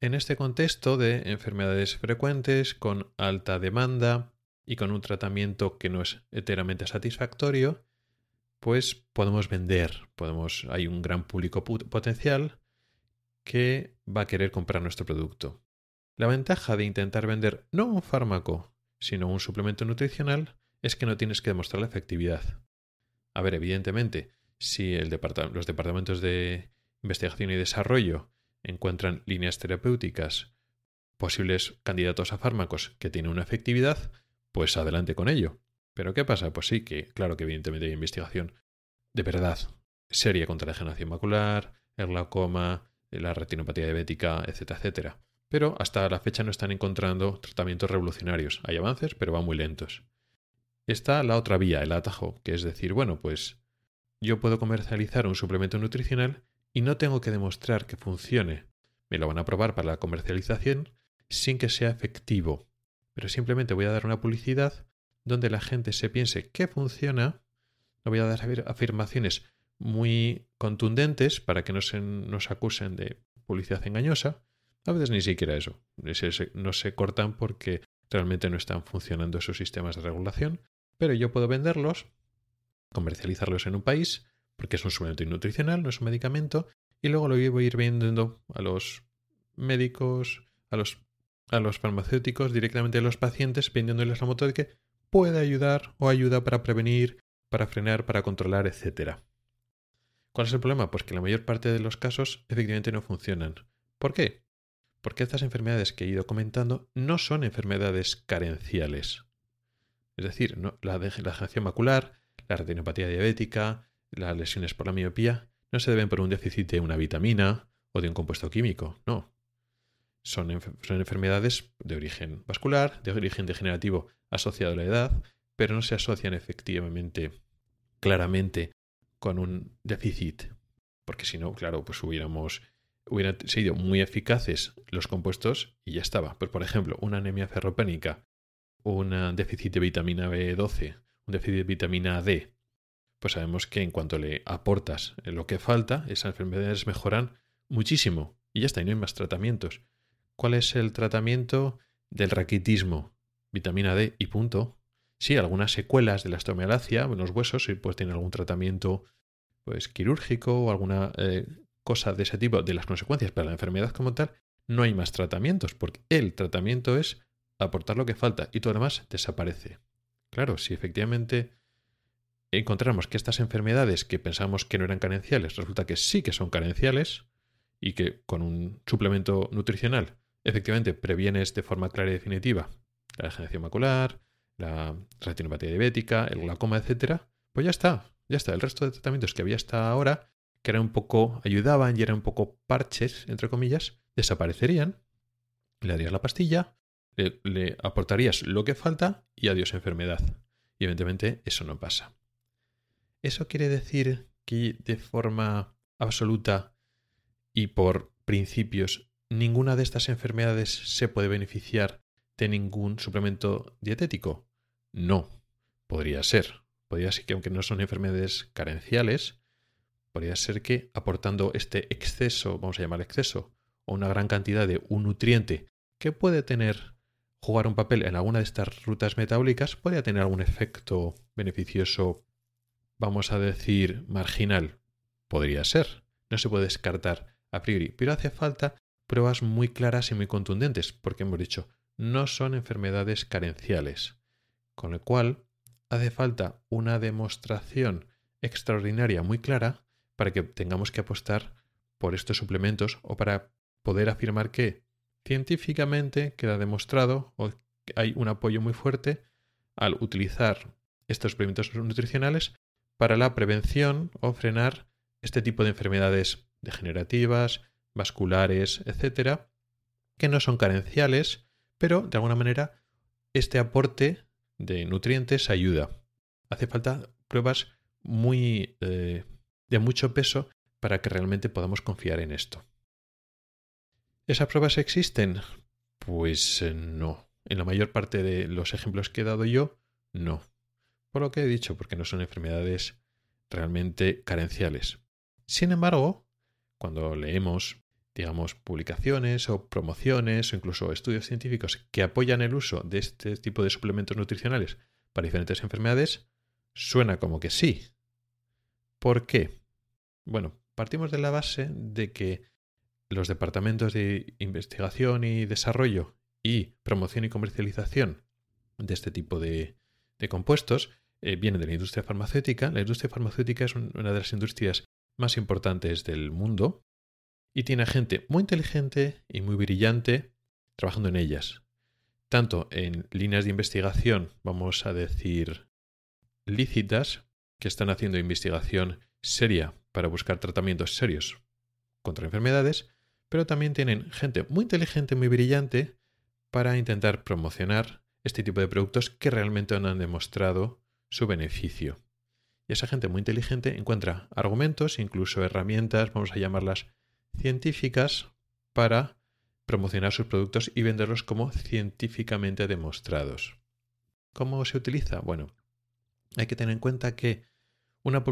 En este contexto de enfermedades frecuentes, con alta demanda y con un tratamiento que no es enteramente satisfactorio, pues podemos vender, podemos, hay un gran público potencial que va a querer comprar nuestro producto. La ventaja de intentar vender no un fármaco, sino un suplemento nutricional es que no tienes que demostrar la efectividad. A ver, evidentemente, si los departamentos de investigación y desarrollo encuentran líneas terapéuticas, posibles candidatos a fármacos que tienen una efectividad, pues adelante con ello. Pero ¿qué pasa? Pues sí, que claro que evidentemente hay investigación de verdad seria contra la degeneración macular, el glaucoma, la retinopatía diabética, etcétera, etcétera. Pero hasta la fecha no están encontrando tratamientos revolucionarios. Hay avances, pero van muy lentos. Está la otra vía, el atajo, que es decir, bueno, pues yo puedo comercializar un suplemento nutricional y no tengo que demostrar que funcione. Me lo van a probar para la comercialización sin que sea efectivo. Pero simplemente voy a dar una publicidad donde la gente se piense que funciona. No voy a dar afirmaciones muy contundentes para que no se nos acusen de publicidad engañosa. A veces ni siquiera eso. No se cortan porque realmente no están funcionando esos sistemas de regulación. Pero yo puedo venderlos, comercializarlos en un país, porque es un suplemento nutricional, no es un medicamento, y luego lo voy a ir vendiendo a los médicos, a los, a los farmacéuticos, directamente a los pacientes, vendiéndoles la moto de que puede ayudar o ayuda para prevenir, para frenar, para controlar, etc. ¿Cuál es el problema? Pues que la mayor parte de los casos efectivamente no funcionan. ¿Por qué? Porque estas enfermedades que he ido comentando no son enfermedades carenciales. Es decir, la degeneración macular, la retinopatía diabética, las lesiones por la miopía no se deben por un déficit de una vitamina o de un compuesto químico, no. Son, enfermedades de origen vascular, de origen degenerativo asociado a la edad, pero no se asocian efectivamente, claramente, con un déficit. Porque si no, claro, pues hubiéramos hubieran sido muy eficaces los compuestos y ya estaba. Pues, por ejemplo, una anemia ferropénica, un déficit de vitamina B12, un déficit de vitamina D, pues sabemos que en cuanto le aportas lo que falta, esas enfermedades mejoran muchísimo. Y ya está, y no hay más tratamientos. ¿Cuál es el tratamiento del raquitismo? Vitamina D y punto. Sí, algunas secuelas de la osteomalacia en los huesos, pues tienen algún tratamiento pues quirúrgico o alguna eh, cosa de ese tipo de las consecuencias para la enfermedad como tal, no hay más tratamientos, porque el tratamiento es aportar lo que falta y todo lo demás desaparece. Claro, si efectivamente encontramos que estas enfermedades que pensamos que no eran carenciales, resulta que sí que son carenciales y que con un suplemento nutricional efectivamente previenes de forma clara y definitiva la degeneración macular, la retinopatía diabética, el glaucoma, etcétera, pues ya está, ya está. El resto de tratamientos que había hasta ahora, que eran un poco, ayudaban y eran un poco parches, entre comillas, desaparecerían. Le darías la pastilla, le, aportarías lo que falta y adiós enfermedad. Y evidentemente eso no pasa. ¿Eso quiere decir que de forma absoluta y por principios ninguna de estas enfermedades se puede beneficiar de ningún suplemento dietético? No, podría ser. Podría ser que aunque no son enfermedades carenciales, podría ser que aportando este exceso, vamos a llamar exceso, o una gran cantidad de un nutriente que puede tener jugar un papel en alguna de estas rutas metabólicas podría tener algún efecto beneficioso, vamos a decir, marginal. Podría ser. No se puede descartar a priori, pero hace falta pruebas muy claras y muy contundentes, porque hemos dicho, no son enfermedades carenciales, con lo cual hace falta una demostración extraordinaria muy clara para que tengamos que apostar por estos suplementos o para poder afirmar que científicamente queda demostrado o hay un apoyo muy fuerte al utilizar estos suplementos nutricionales para la prevención o frenar este tipo de enfermedades degenerativas, vasculares, etcétera, que no son carenciales, pero de alguna manera este aporte de nutrientes ayuda. Hace falta pruebas muy eh, de mucho peso para que realmente podamos confiar en esto. ¿Esas pruebas existen? Pues eh, no. En la mayor parte de los ejemplos que he dado yo, no. Por lo que he dicho, porque no son enfermedades realmente carenciales. Sin embargo, cuando leemos, digamos, publicaciones o promociones o incluso estudios científicos que apoyan el uso de este tipo de suplementos nutricionales para diferentes enfermedades, suena como que sí. ¿Por qué? Bueno, partimos de la base de que los departamentos de investigación y desarrollo y promoción y comercialización de este tipo de, compuestos eh, vienen de la industria farmacéutica. La industria farmacéutica es una de las industrias más importantes del mundo y tiene gente muy inteligente y muy brillante trabajando en ellas. Tanto en líneas de investigación, vamos a decir, lícitas, que están haciendo investigación seria para buscar tratamientos serios contra enfermedades, pero también tienen gente muy inteligente, muy brillante, para intentar promocionar este tipo de productos que realmente no han demostrado su beneficio. Y esa gente muy inteligente encuentra argumentos, incluso herramientas, vamos a llamarlas científicas, para promocionar sus productos y venderlos como científicamente demostrados. ¿Cómo se utiliza? Bueno, hay que tener en cuenta que una,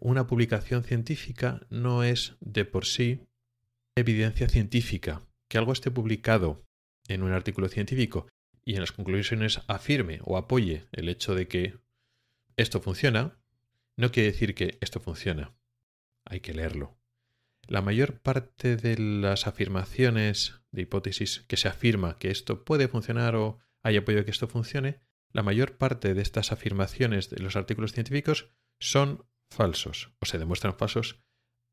una publicación científica no es de por sí evidencia científica. Que algo esté publicado en un artículo científico y en las conclusiones afirme o apoye el hecho de que esto funciona, no quiere decir que esto funciona. Hay que leerlo. La mayor parte de las afirmaciones de hipótesis que se afirma que esto puede funcionar o hay apoyo a que esto funcione, la mayor parte de estas afirmaciones de los artículos científicos son falsos o se demuestran falsos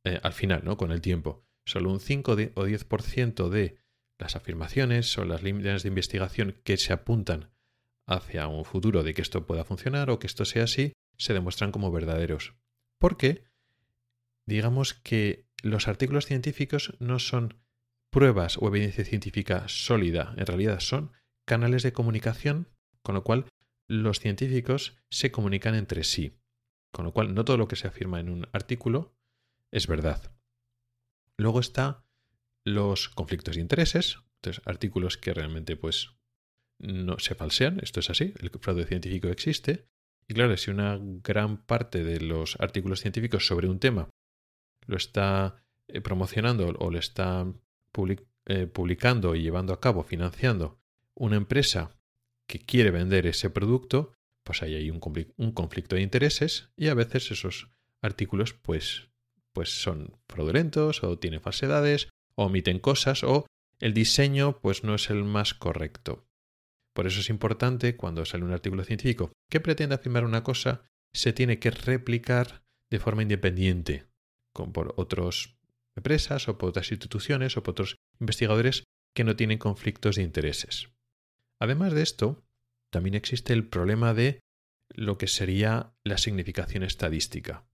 eh, al final, ¿no? Con el tiempo. Solo un 5 o 10% de las afirmaciones o las líneas de investigación que se apuntan hacia un futuro de que esto pueda funcionar o que esto sea así, se demuestran como verdaderos. Porque, digamos que los artículos científicos no son pruebas o evidencia científica sólida, en realidad son canales de comunicación, con lo cual los científicos se comunican entre sí. Con lo cual no todo lo que se afirma en un artículo es verdad. Luego está los conflictos de intereses, entonces artículos que realmente pues no se falsean, esto es así, el fraude científico existe. Y claro, si una gran parte de los artículos científicos sobre un tema lo está eh, promocionando o lo está eh, publicando y llevando a cabo, financiando una empresa que quiere vender ese producto, pues ahí hay un, un conflicto de intereses y a veces esos artículos pues pues son fraudulentos o tienen falsedades o omiten cosas o el diseño pues no es el más correcto. Por eso es importante cuando sale un artículo científico que pretende afirmar una cosa, se tiene que replicar de forma independiente por otras empresas o por otras instituciones o por otros investigadores que no tienen conflictos de intereses. Además de esto, también existe el problema de lo que sería la significación estadística.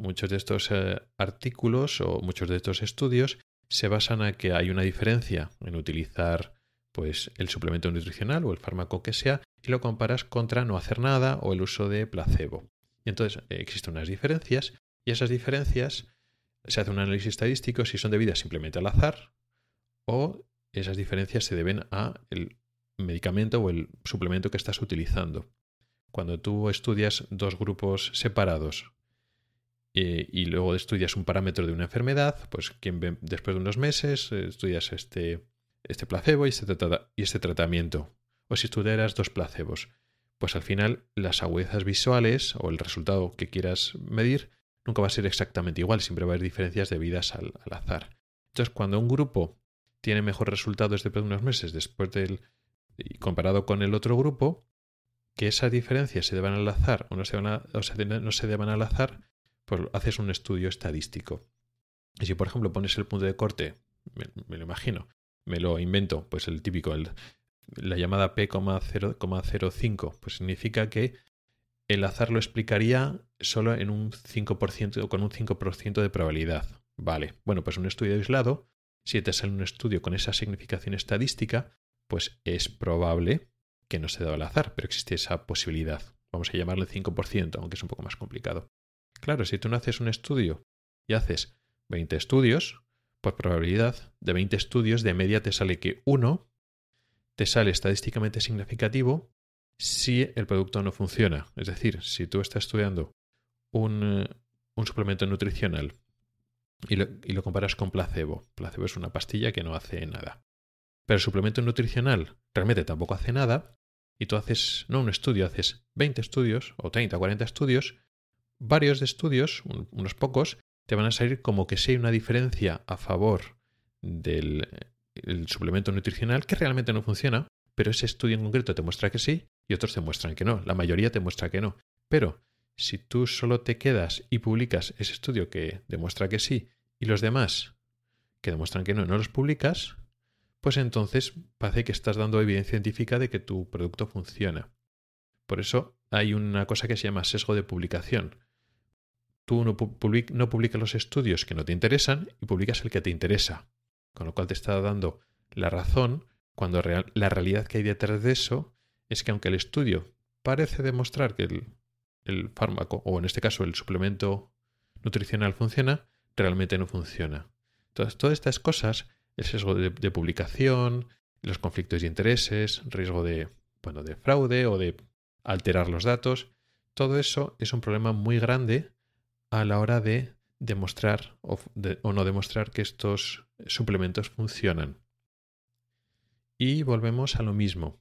Muchos de estos eh, artículos o muchos de estos estudios se basan en que hay una diferencia en utilizar pues el suplemento nutricional o el fármaco que sea y lo comparas contra no hacer nada o el uso de placebo. Y entonces eh, existen unas diferencias y esas diferencias se hace un análisis estadístico si son debidas simplemente al azar o esas diferencias se deben a el medicamento o el suplemento que estás utilizando. Cuando tú estudias dos grupos separados eh, y luego estudias un parámetro de una enfermedad, pues quien después de unos meses eh, estudias este, este placebo y este, y este tratamiento. o si estudiaras dos placebos. Pues al final las agudezas visuales o el resultado que quieras medir nunca va a ser exactamente igual, siempre va a haber diferencias debidas al, al azar. Entonces, cuando un grupo tiene mejor resultado desde de unos meses después del comparado con el otro grupo, que esas diferencias se deban al azar o no se, van se, no se deban al azar, pues haces un estudio estadístico. Y si, por ejemplo, pones el punto de corte, me, lo imagino, me lo invento, pues el típico, el, la llamada P,0,05, pues significa que el azar lo explicaría solo en un 5% o con un 5% de probabilidad. Vale, bueno, pues un estudio aislado, si te sale un estudio con esa significación estadística, pues es probable que no se da al azar, pero existe esa posibilidad. Vamos a llamarle 5%, aunque es un poco más complicado. Claro, si tú no haces un estudio y haces 20 estudios, por probabilidad de 20 estudios, de media te sale que uno te sale estadísticamente significativo si el producto no funciona. Es decir, si tú estás estudiando un, un suplemento nutricional y lo, y lo, comparas con placebo, placebo es una pastilla que no hace nada. Pero el suplemento nutricional realmente tampoco hace nada y tú haces, no un estudio, haces 20 estudios o 30 o 40 estudios, varios de estudios, unos pocos, te van a salir como que si hay una diferencia a favor del suplemento nutricional que realmente no funciona, pero ese estudio en concreto te muestra que sí y otros te muestran que no. La mayoría te muestra que no. Pero si tú solo te quedas y publicas ese estudio que demuestra que sí y los demás que demuestran que no, no los publicas, pues entonces parece que estás dando evidencia científica de que tu producto funciona. Por eso hay una cosa que se llama sesgo de publicación. Tú no, publicas los estudios que no te interesan y publicas el que te interesa, con lo cual te está dando la razón cuando la realidad que hay detrás de eso es que aunque el estudio parece demostrar que el, fármaco, o en este caso el suplemento nutricional funciona, realmente no funciona. Entonces, todas estas cosas el sesgo de, publicación, los conflictos de intereses, riesgo de, bueno, de fraude o de alterar los datos. Todo eso es un problema muy grande a la hora de demostrar o, no demostrar que estos suplementos funcionan. Y volvemos a lo mismo.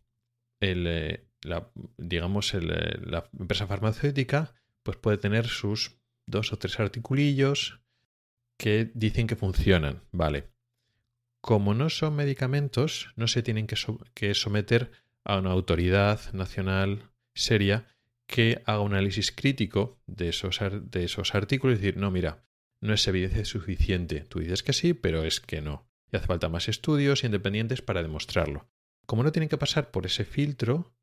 Eh, la, digamos, eh, la empresa farmacéutica pues puede tener sus dos o tres articulillos que dicen que funcionan. Vale. Como no son medicamentos, no se tienen que, someter a una autoridad nacional seria que haga un análisis crítico de esos, de esos artículos y decir, no, mira, no es evidencia suficiente. Tú dices que sí, pero es que no. Y hace falta más estudios independientes para demostrarlo. Como no tienen que pasar por ese filtro,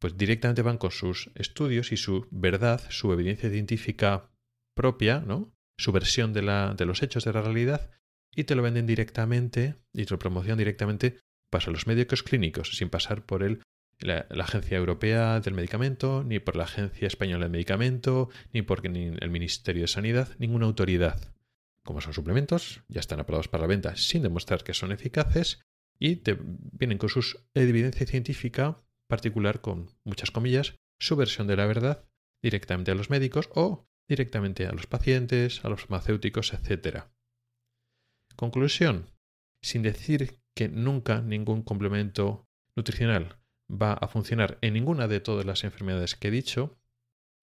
pues directamente van con sus estudios y su verdad, su evidencia científica propia, ¿no? Su versión de, la, de los hechos de la realidad, y te lo venden directamente y te lo promocionan directamente para los médicos clínicos, sin pasar por el, la, Agencia Europea del Medicamento, ni por la Agencia Española del Medicamento, ni por el Ministerio de Sanidad, ninguna autoridad. Como son suplementos, ya están aprobados para la venta sin demostrar que son eficaces y vienen con su evidencia científica particular, con muchas comillas, su versión de la verdad directamente a los médicos o directamente a los pacientes, a los farmacéuticos, etc. Conclusión. Sin decir que nunca ningún complemento nutricional va a funcionar en ninguna de todas las enfermedades que he dicho,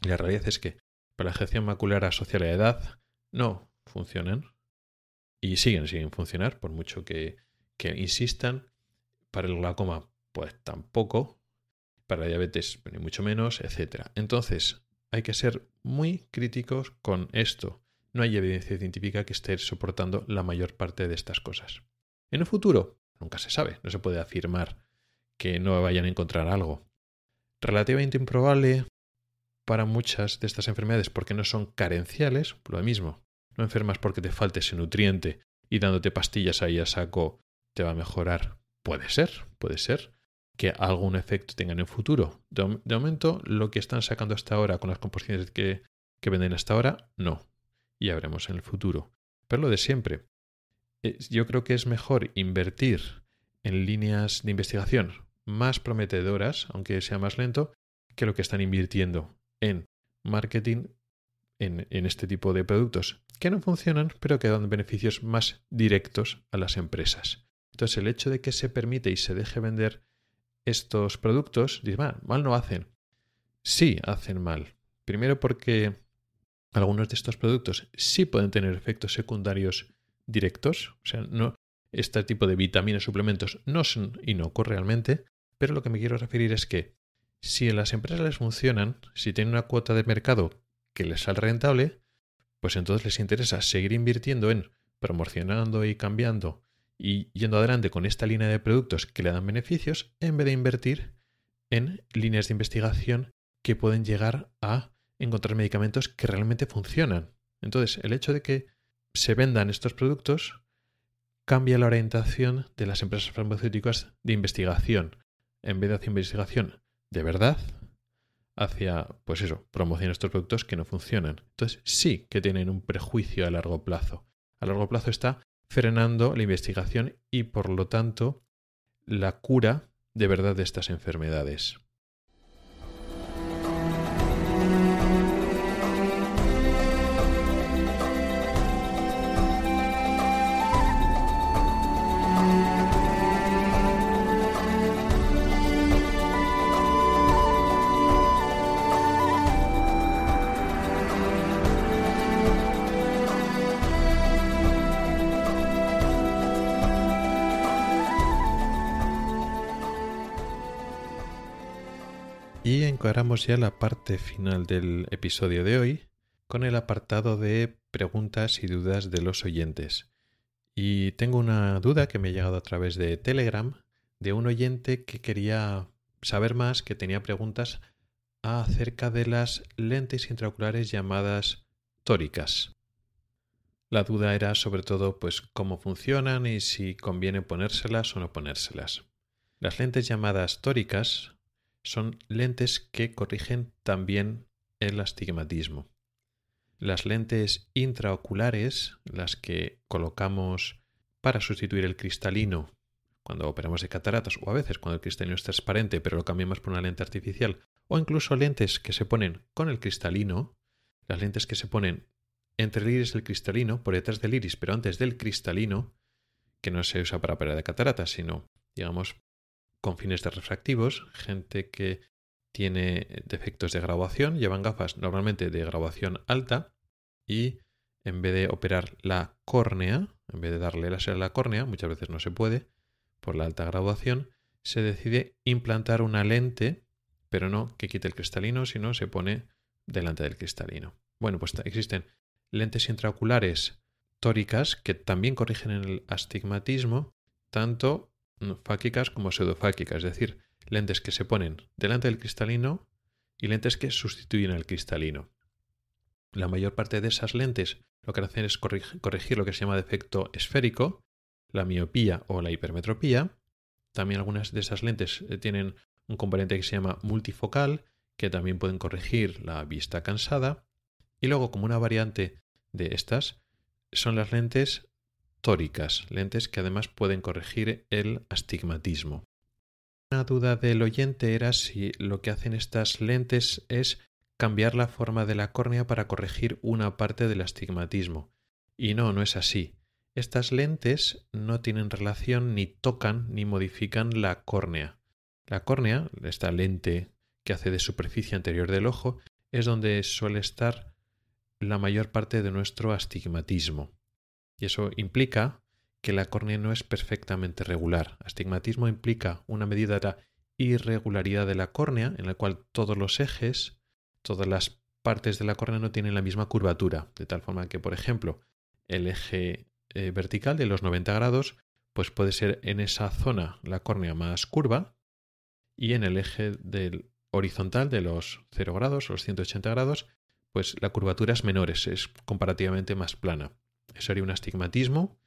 la realidad es que para la gestión macular asociada a la edad no funcionan y siguen sin funcionar por mucho que, que insistan. Para el glaucoma pues tampoco, para la diabetes ni mucho menos, etc. Entonces hay que ser muy críticos con esto no hay evidencia científica que esté soportando la mayor parte de estas cosas. En el futuro, nunca se sabe, no se puede afirmar que no vayan a encontrar algo. Relativamente improbable para muchas de estas enfermedades porque no son carenciales, lo mismo. No enfermas porque te falte ese nutriente y dándote pastillas ahí a saco te va a mejorar. Puede ser, puede ser que algún efecto tengan en el futuro. De, momento, lo que están sacando hasta ahora con las composiciones que, que venden hasta ahora, no y ya veremos en el futuro. Pero lo de siempre. Yo creo que es mejor invertir en líneas de investigación más prometedoras, aunque sea más lento, que lo que están invirtiendo en marketing en, este tipo de productos que no funcionan, pero que dan beneficios más directos a las empresas. Entonces, el hecho de que se permite y se deje vender estos productos, dices, mal no hacen. Sí, hacen mal. Primero porque algunos de estos productos sí pueden tener efectos secundarios directos, o sea, no, este tipo de vitaminas suplementos no son inocuos realmente, pero lo que me quiero referir es que si en las empresas les funcionan, si tienen una cuota de mercado que les sale rentable, pues entonces les interesa seguir invirtiendo en promocionando y cambiando y yendo adelante con esta línea de productos que le dan beneficios en vez de invertir en líneas de investigación que pueden llegar a encontrar medicamentos que realmente funcionan. Entonces, el hecho de que se vendan estos productos cambia la orientación de las empresas farmacéuticas de investigación. En vez de hacer investigación de verdad, hacia, pues eso, promocionar estos productos que no funcionan. Entonces, sí que tienen un prejuicio a largo plazo. A largo plazo está frenando la investigación y, por lo tanto, la cura de verdad de estas enfermedades. Encaramos ya la parte final del episodio de hoy con el apartado de preguntas y dudas de los oyentes. Y tengo una duda que me ha llegado a través de Telegram de un oyente que quería saber más, que tenía preguntas acerca de las lentes intraoculares llamadas tóricas. La duda era sobre todo pues cómo funcionan y si conviene ponérselas o no ponérselas. Las lentes llamadas tóricas son lentes que corrigen también el astigmatismo. Las lentes intraoculares, las que colocamos para sustituir el cristalino cuando operamos de cataratas o a veces cuando el cristalino es transparente pero lo cambiamos por una lente artificial o incluso lentes que se ponen con el cristalino, las lentes que se ponen entre el iris y el cristalino, por detrás del iris pero antes del cristalino, que no se usa para operar de cataratas, sino digamos con fines de refractivos, gente que tiene defectos de graduación, llevan gafas normalmente de graduación alta y en vez de operar la córnea, en vez de darle láser a la córnea, muchas veces no se puede por la alta graduación, se decide implantar una lente, pero no que quite el cristalino, sino se pone delante del cristalino. Bueno, pues existen lentes intraoculares tóricas que también corrigen el astigmatismo, tanto fáquicas como pseudofáquicas, es decir, lentes que se ponen delante del cristalino y lentes que sustituyen al cristalino. La mayor parte de esas lentes lo que hacen es corregir lo que se llama defecto esférico, la miopía o la hipermetropía. También algunas de esas lentes eh, tienen un componente que se llama multifocal, que también pueden corregir la vista cansada. Y luego, como una variante de estas, son las lentes tóricas, lentes que además pueden corregir el astigmatismo. Una duda del oyente era si lo que hacen estas lentes es cambiar la forma de la córnea para corregir una parte del astigmatismo. Y no, no es así. Estas lentes no tienen relación ni tocan ni modifican la córnea. La córnea, esta lente que hace de superficie anterior del ojo, es donde suele estar la mayor parte de nuestro astigmatismo. Y eso implica que la córnea no es perfectamente regular. Astigmatismo implica una medida de irregularidad de la córnea, en la cual todos los ejes, todas las partes de la córnea no tienen la misma curvatura, de tal forma que, por ejemplo, el eje eh, vertical de los 90 grados, pues puede ser en esa zona la córnea más curva y en el eje del horizontal de los 0 grados, los 180 grados, pues la curvatura es menor, es comparativamente más plana. Eso sería un astigmatismo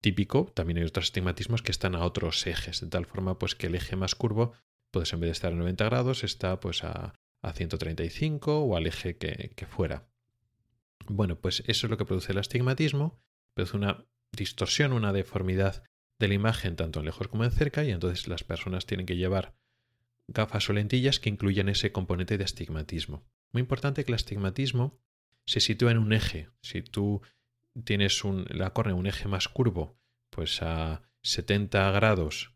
típico. También hay otros astigmatismos que están a otros ejes, de tal forma pues que el eje más curvo, pues en vez de estar a 90 grados, está pues a, a 135 o al eje que, que fuera. Bueno, pues eso es lo que produce el astigmatismo, produce una distorsión, una deformidad de la imagen tanto en lejos como en cerca y entonces las personas tienen que llevar gafas o lentillas que incluyan ese componente de astigmatismo. Muy importante que el astigmatismo se sitúe en un eje. Si tú tienes un, la córnea un eje más curvo, pues a 70 grados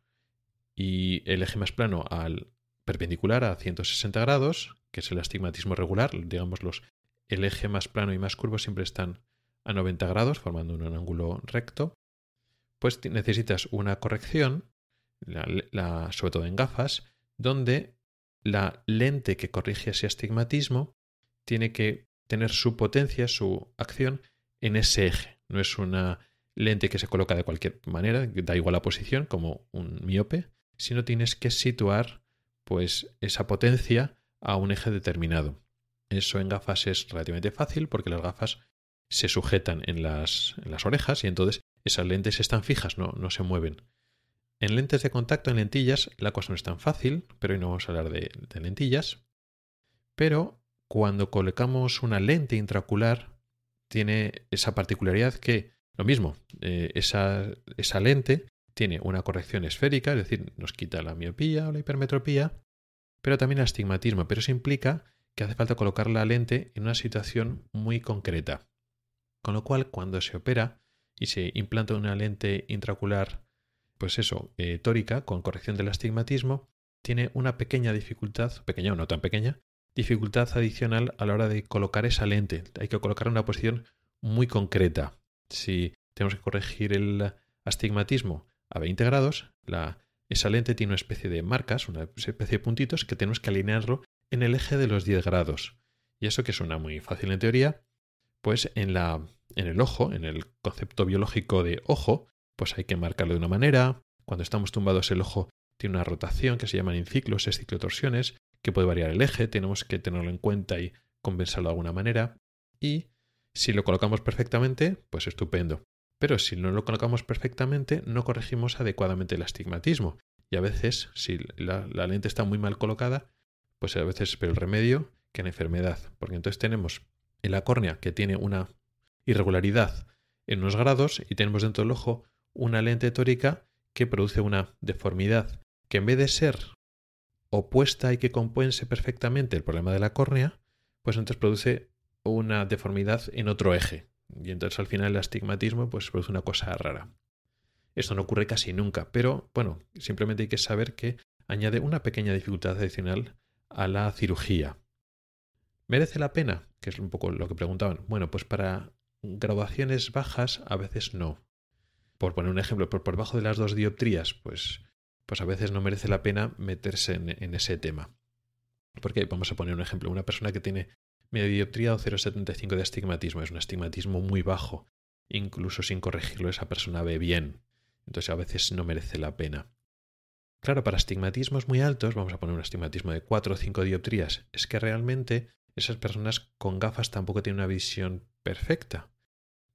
y el eje más plano al perpendicular a 160 grados, que es el astigmatismo regular, digamos los el eje más plano y más curvo siempre están a 90 grados, formando un ángulo recto, pues necesitas una corrección, sobre todo en gafas, donde la lente que corrige ese astigmatismo tiene que tener su potencia, su acción en ese eje. No es una lente que se coloca de cualquier manera, da igual la posición, como un miope, sino tienes que situar pues esa potencia a un eje determinado. Eso en gafas es relativamente fácil porque las gafas se sujetan en las, orejas y entonces esas lentes están fijas, no, no se mueven. En lentes de contacto, en lentillas, la cosa no es tan fácil, pero hoy no vamos a hablar de, lentillas. Pero cuando colocamos una lente intraocular, tiene esa particularidad que, lo mismo, eh, esa, esa lente tiene una corrección esférica, es decir, nos quita la miopía o la hipermetropía, pero también astigmatismo. Pero eso implica que hace falta colocar la lente en una situación muy concreta. Con lo cual, cuando se opera y se implanta una lente intraocular, pues eso, eh, tórica, con corrección del astigmatismo, tiene una pequeña dificultad, pequeña o no tan pequeña, dificultad adicional a la hora de colocar esa lente. Hay que colocar una posición muy concreta. Si tenemos que corregir el astigmatismo a 20 grados, la, esa lente tiene una especie de marcas, una especie de puntitos que tenemos que alinearlo en el eje de los 10 grados. Y eso que suena muy fácil en teoría, pues en, la, en el ojo, en el concepto biológico de ojo, pues hay que marcarlo de una manera. Cuando estamos tumbados el ojo tiene una rotación que se llaman inciclos, es ciclotorsiones, que puede variar el eje, tenemos que tenerlo en cuenta y compensarlo de alguna manera. Y si lo colocamos perfectamente, pues estupendo. Pero si no lo colocamos perfectamente, no corregimos adecuadamente el astigmatismo. Y a veces, si la, lente está muy mal colocada, pues a veces es peor el remedio que la enfermedad, porque entonces tenemos en la córnea que tiene una irregularidad en unos grados y tenemos dentro del ojo una lente tórica que produce una deformidad que en vez de ser opuesta y que compense perfectamente el problema de la córnea, pues entonces produce una deformidad en otro eje. Y entonces al final el astigmatismo pues produce una cosa rara. Esto no ocurre casi nunca, pero bueno, simplemente hay que saber que añade una pequeña dificultad adicional a la cirugía. ¿Merece la pena? Que es un poco lo que preguntaban. Bueno, pues para graduaciones bajas a veces no. Por poner un ejemplo, por, por debajo de las dos dioptrías, pues, pues a veces no merece la pena meterse en, ese tema. Porque vamos a poner un ejemplo, una persona que tiene media dioptría o 0,75 de astigmatismo, es un astigmatismo muy bajo. Incluso sin corregirlo esa persona ve bien. Entonces a veces no merece la pena. Claro, para astigmatismos muy altos, vamos a poner un astigmatismo de 4 o 5 dioptrías, es que realmente esas personas con gafas tampoco tienen una visión perfecta,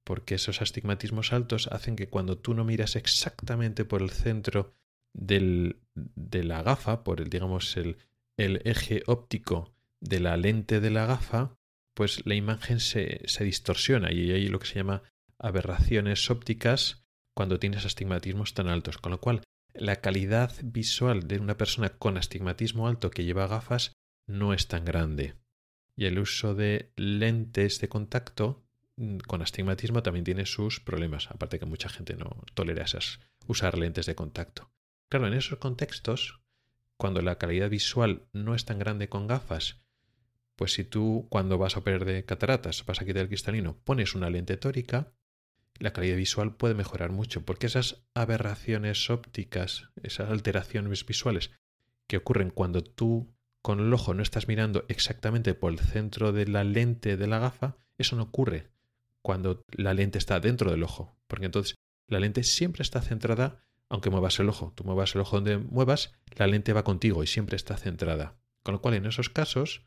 porque esos astigmatismos altos hacen que cuando tú no miras exactamente por el centro del, de la gafa, por el, digamos, el, el, eje óptico de la lente de la gafa, pues la imagen se, se distorsiona y hay lo que se llama aberraciones ópticas cuando tienes astigmatismos tan altos, con lo cual la calidad visual de una persona con astigmatismo alto que lleva gafas no es tan grande. Y el uso de lentes de contacto mm, con astigmatismo también tiene sus problemas, aparte que mucha gente no tolera usar lentes de contacto. Claro, en esos contextos, cuando la calidad visual no es tan grande con gafas, pues si tú cuando vas a operar de cataratas, vas a quitar el cristalino, pones una lente tórica, la calidad visual puede mejorar mucho, porque esas aberraciones ópticas, esas alteraciones visuales que ocurren cuando tú con el ojo no estás mirando exactamente por el centro de la lente de la gafa, eso no ocurre cuando la lente está dentro del ojo, porque entonces la lente siempre está centrada, aunque muevas el ojo, tú muevas el ojo donde muevas, la lente va contigo y siempre está centrada. Con lo cual, en esos casos,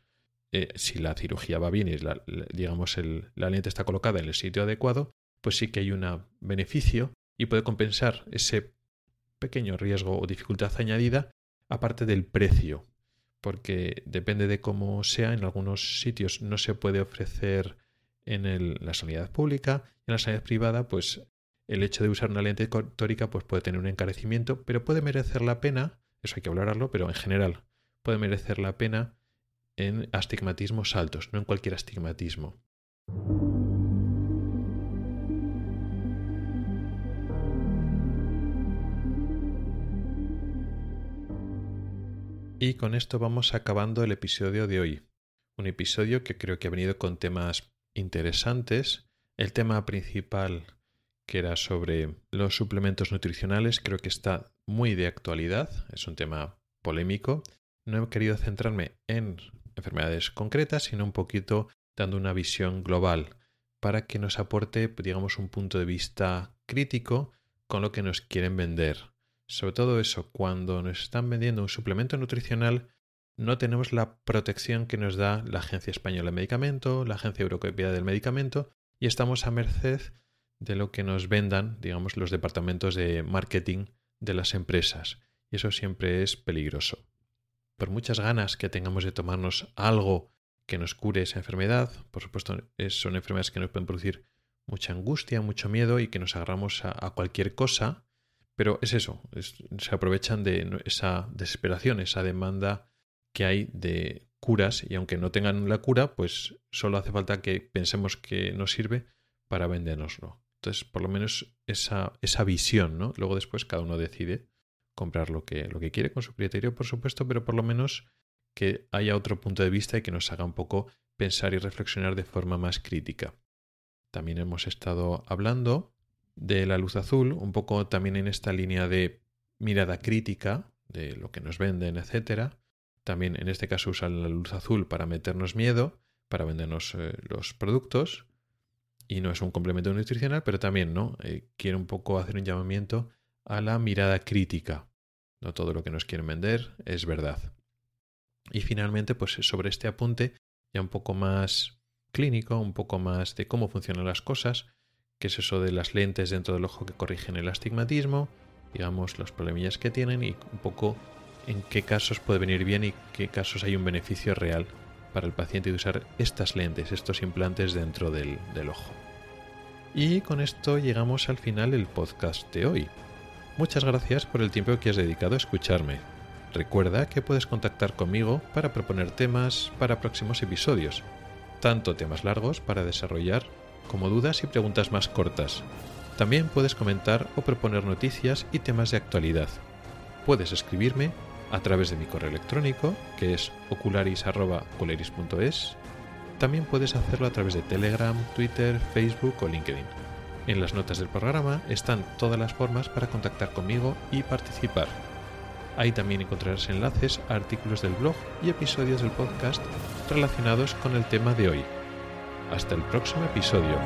eh, si la cirugía va bien y la, digamos la lente está colocada en el sitio adecuado, pues sí que hay un beneficio y puede compensar ese pequeño riesgo o dificultad añadida aparte del precio, porque depende de cómo sea, en algunos sitios no se puede ofrecer en la sanidad pública, en la sanidad privada, pues el hecho de usar una lente tórica pues puede tener un encarecimiento, pero puede merecer la pena, eso hay que hablarlo, pero en general puede merecer la pena en astigmatismos altos, no en cualquier astigmatismo. Y con esto vamos acabando el episodio de hoy. Un episodio que creo que ha venido con temas interesantes. El tema principal que era sobre los suplementos nutricionales creo que está muy de actualidad. Es un tema polémico. No he querido centrarme en enfermedades concretas, sino un poquito dando una visión global para que nos aporte, digamos, un punto de vista crítico con lo que nos quieren vender. Sobre todo eso, cuando nos están vendiendo un suplemento nutricional, no tenemos la protección que nos da la Agencia Española de Medicamento, la Agencia Europea del Medicamento, y estamos a merced de lo que nos vendan, digamos, los departamentos de marketing de las empresas. Y eso siempre es peligroso. Por muchas ganas que tengamos de tomarnos algo que nos cure esa enfermedad, por supuesto, son enfermedades que nos pueden producir mucha angustia, mucho miedo y que nos agarramos a cualquier cosa, pero es eso, se aprovechan de esa desesperación, esa demanda que hay de curas y aunque no tengan la cura, pues solo hace falta que pensemos que nos sirve para vendérnoslo. Entonces, por lo menos esa, esa visión, ¿no? Luego después cada uno decide comprar lo que, lo que quiere con su criterio, por supuesto, pero por lo menos que haya otro punto de vista y que nos haga un poco pensar y reflexionar de forma más crítica. También hemos estado hablando de la luz azul, un poco también en esta línea de mirada crítica de lo que nos venden, etcétera. También en este caso usan la luz azul para meternos miedo, para vendernos eh, los productos. Y no es un complemento nutricional, pero también no eh, quiere un poco hacer un llamamiento a la mirada crítica. No todo lo que nos quieren vender es verdad. Y finalmente, pues sobre este apunte, ya un poco más clínico, un poco más de cómo funcionan las cosas, que es eso de las lentes dentro del ojo que corrigen el astigmatismo, digamos los problemillas que tienen y un poco en qué casos puede venir bien y qué casos hay un beneficio real para el paciente de usar estas lentes, estos implantes dentro del, del ojo. Y con esto llegamos al final del podcast de hoy. Muchas gracias por el tiempo que has dedicado a escucharme. Recuerda que puedes contactar conmigo para proponer temas para próximos episodios, tanto temas largos para desarrollar como dudas y preguntas más cortas. También puedes comentar o proponer noticias y temas de actualidad. Puedes escribirme a través de mi correo electrónico, que es ocularis.ocularis.es. También puedes hacerlo a través de Telegram, Twitter, Facebook o LinkedIn. En las notas del programa están todas las formas para contactar conmigo y participar. Ahí también encontrarás enlaces a artículos del blog y episodios del podcast relacionados con el tema de hoy. Hasta el próximo episodio.